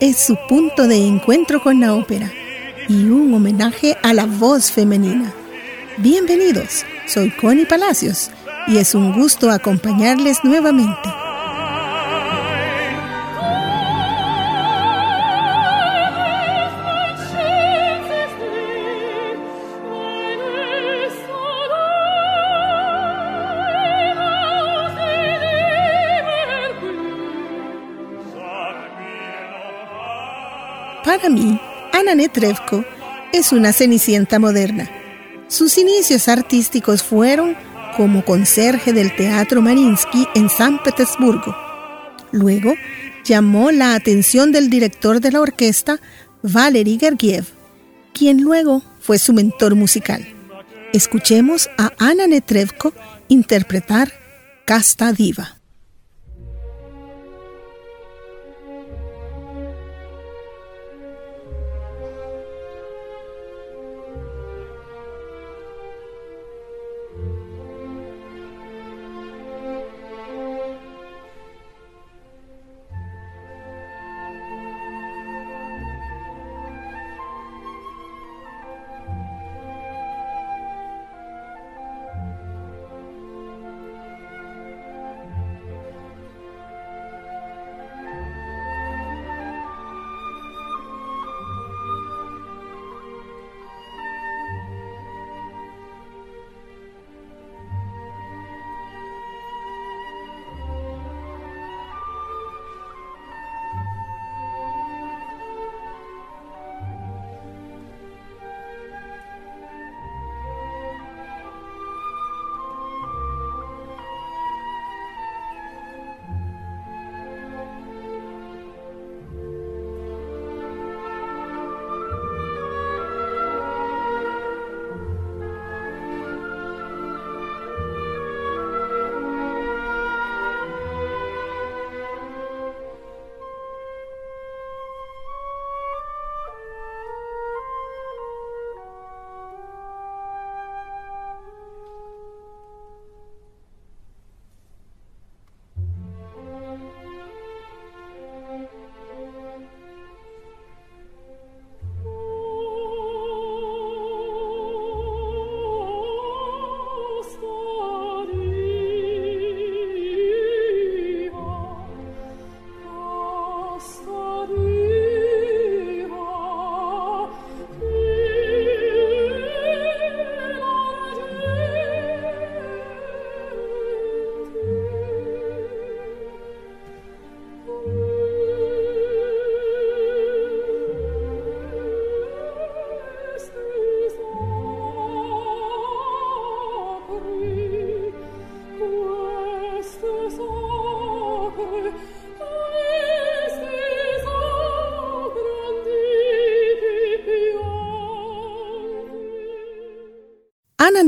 Es su punto de encuentro con la ópera y un homenaje a la voz femenina. Bienvenidos, soy Connie Palacios y es un gusto acompañarles nuevamente. Para mí, Ana Netrevko es una cenicienta moderna. Sus inicios artísticos fueron como conserje del Teatro Marinsky en San Petersburgo. Luego llamó la atención del director de la orquesta, Valery Gergiev, quien luego fue su mentor musical. Escuchemos a Ana Netrevko interpretar Casta Diva.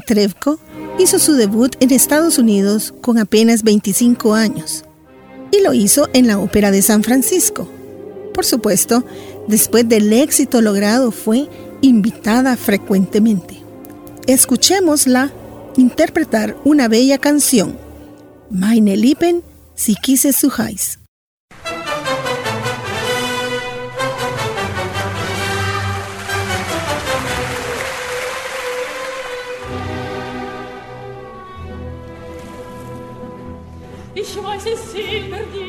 Trevko hizo su debut en Estados Unidos con apenas 25 años y lo hizo en la Ópera de San Francisco. Por supuesto, después del éxito logrado fue invitada frecuentemente. Escuchémosla interpretar una bella canción, Meine Lieben, si quise su quasi silver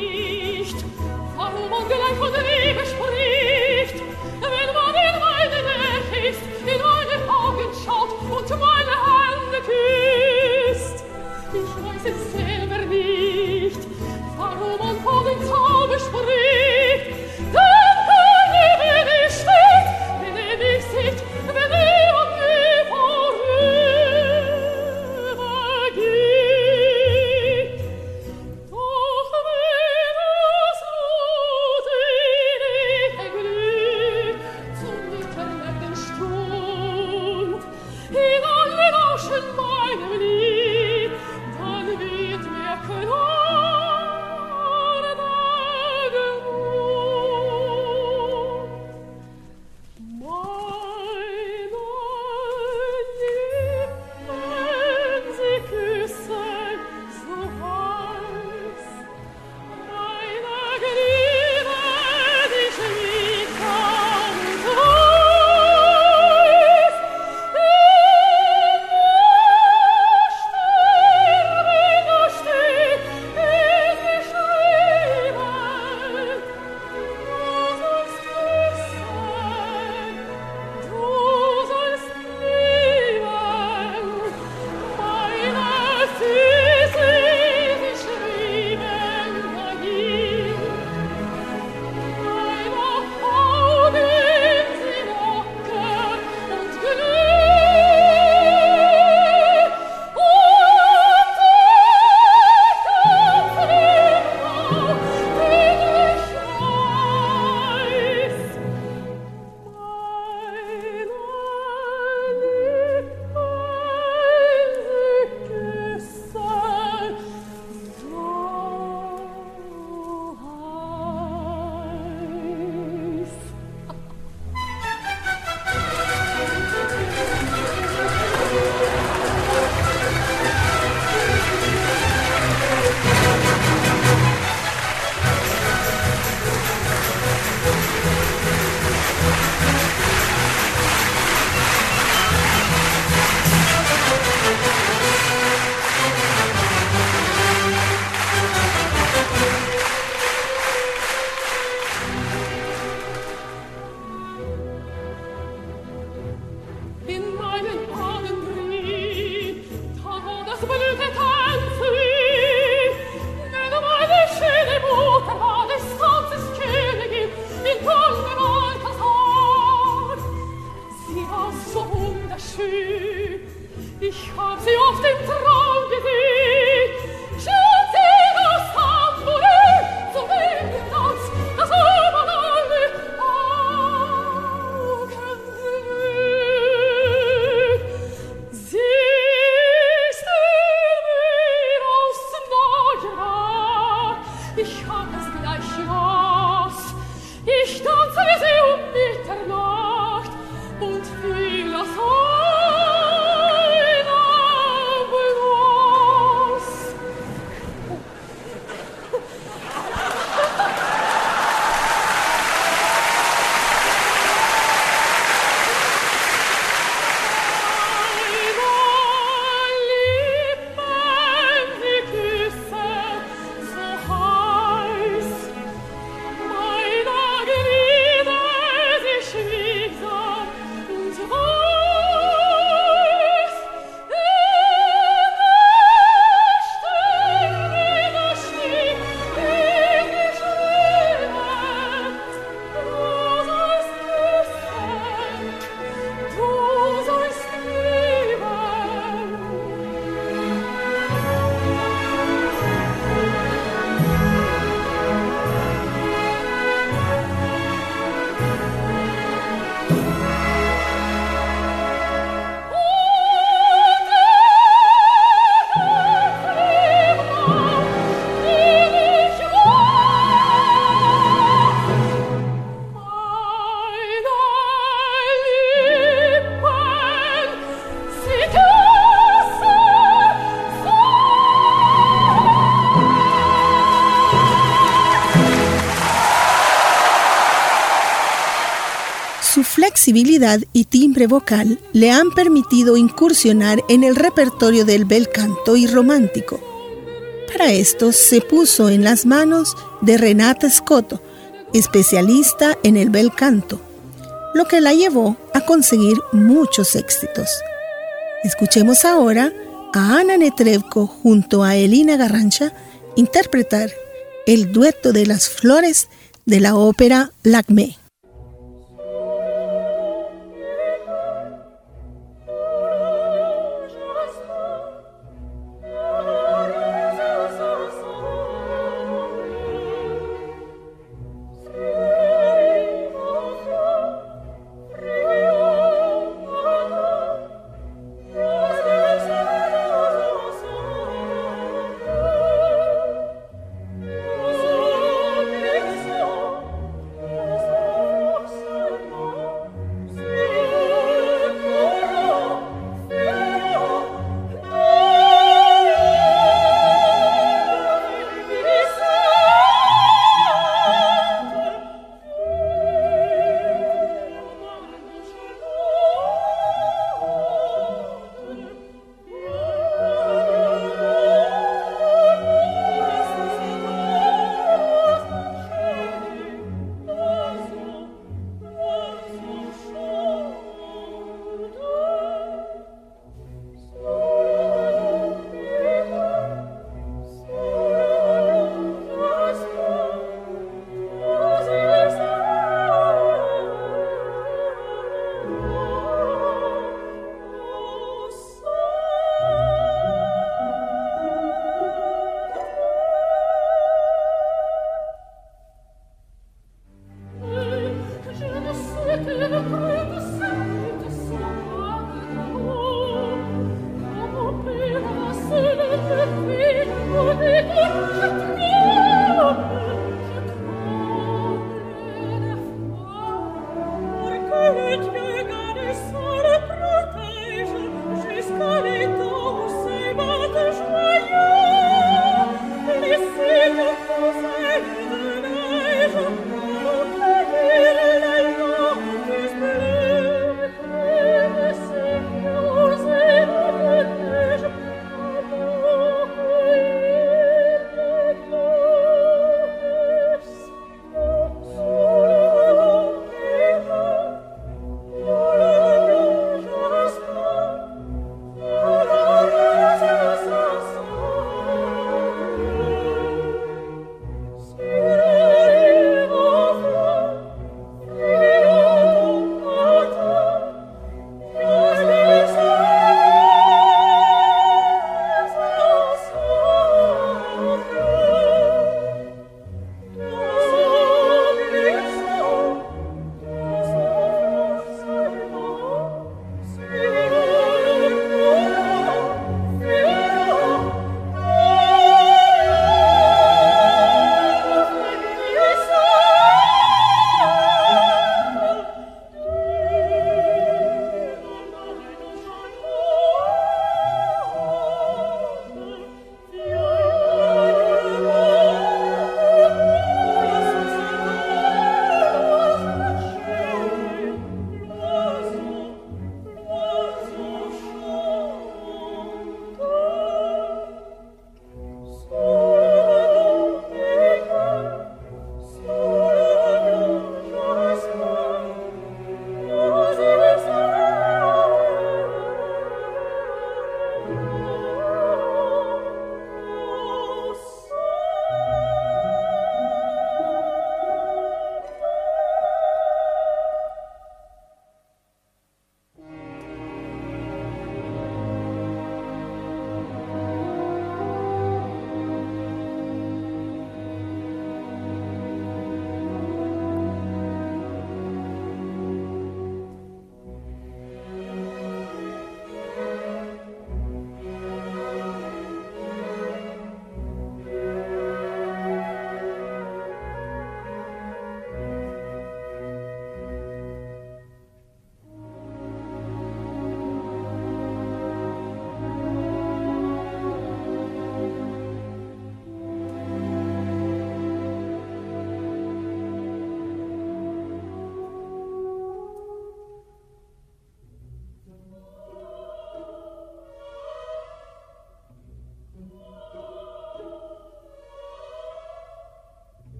timbre vocal le han permitido incursionar en el repertorio del bel canto y romántico. Para esto se puso en las manos de Renata Scotto, especialista en el bel canto, lo que la llevó a conseguir muchos éxitos. Escuchemos ahora a Ana Netrebko junto a Elina Garrancha interpretar el dueto de las flores de la ópera Lacme.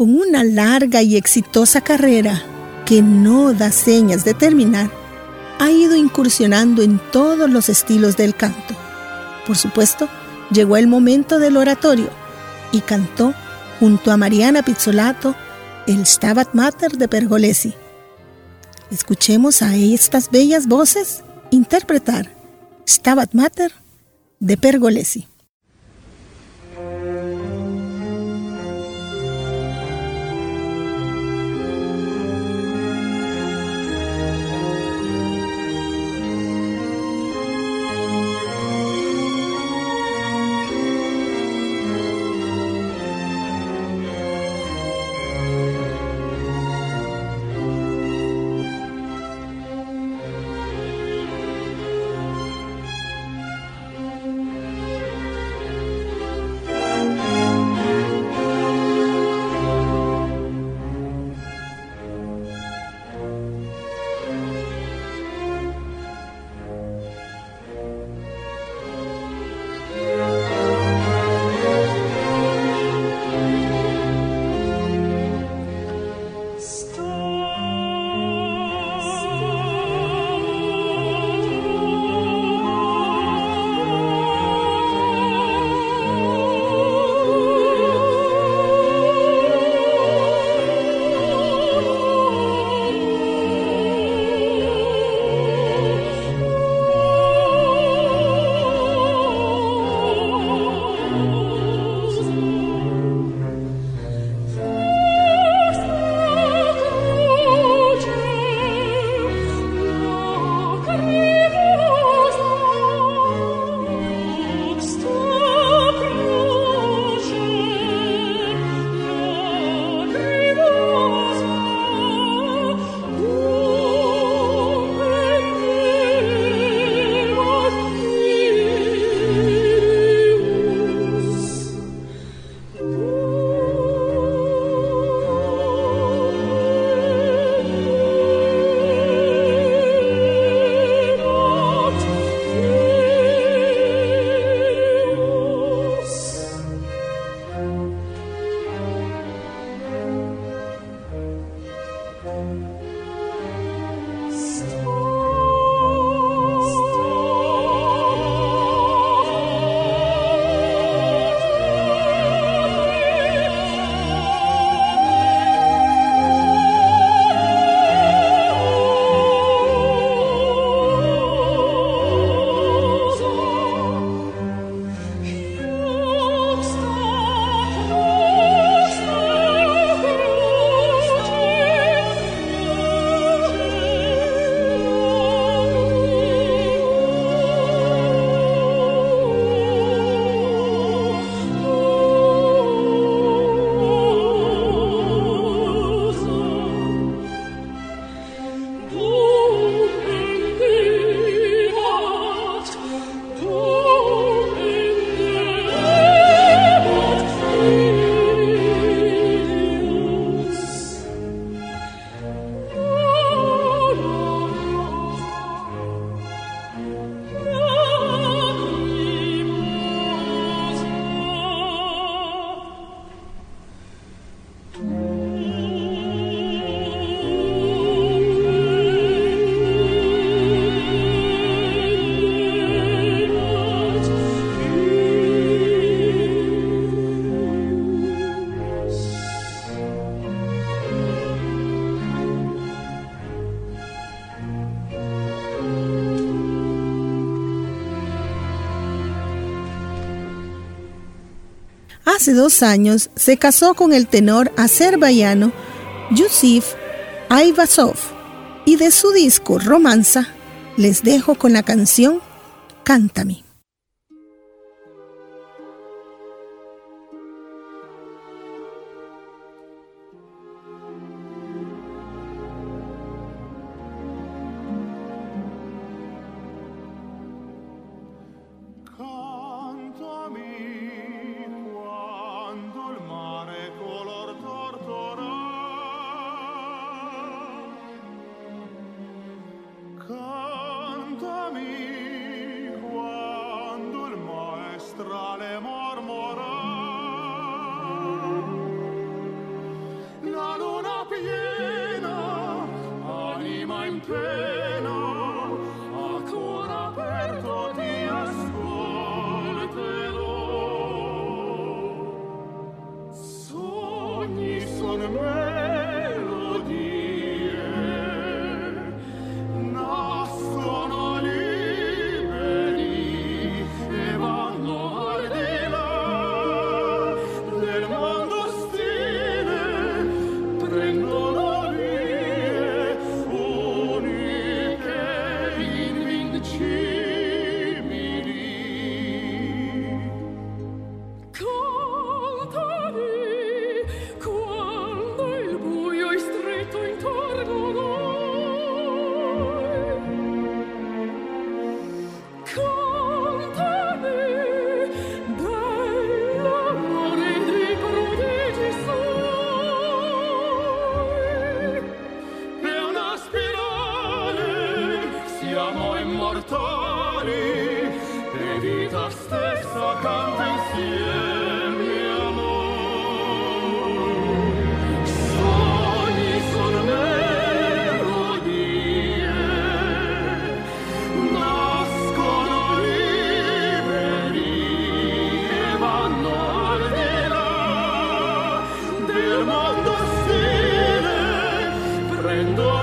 Con una larga y exitosa carrera que no da señas de terminar, ha ido incursionando en todos los estilos del canto. Por supuesto, llegó el momento del oratorio y cantó junto a Mariana Pizzolato el Stabat Mater de Pergolesi. Escuchemos a estas bellas voces interpretar Stabat Mater de Pergolesi. Hace dos años se casó con el tenor azerbaiyano Yusif Aivazov y de su disco Romanza les dejo con la canción Cántame. prendo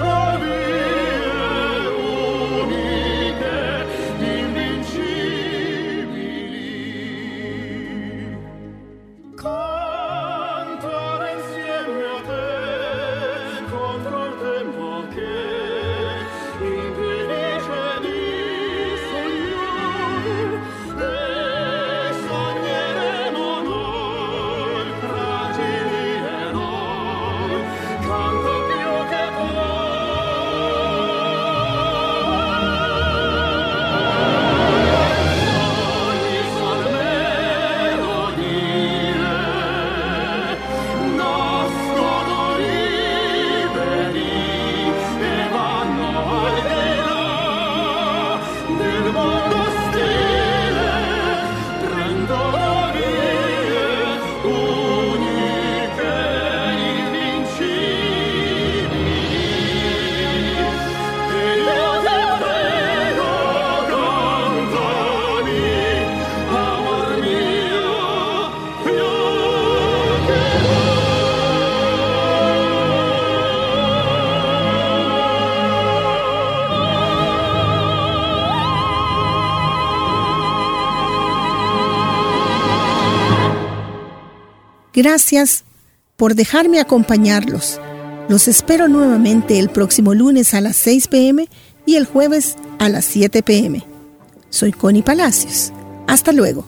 Gracias por dejarme acompañarlos. Los espero nuevamente el próximo lunes a las 6 pm y el jueves a las 7 pm. Soy Connie Palacios. Hasta luego.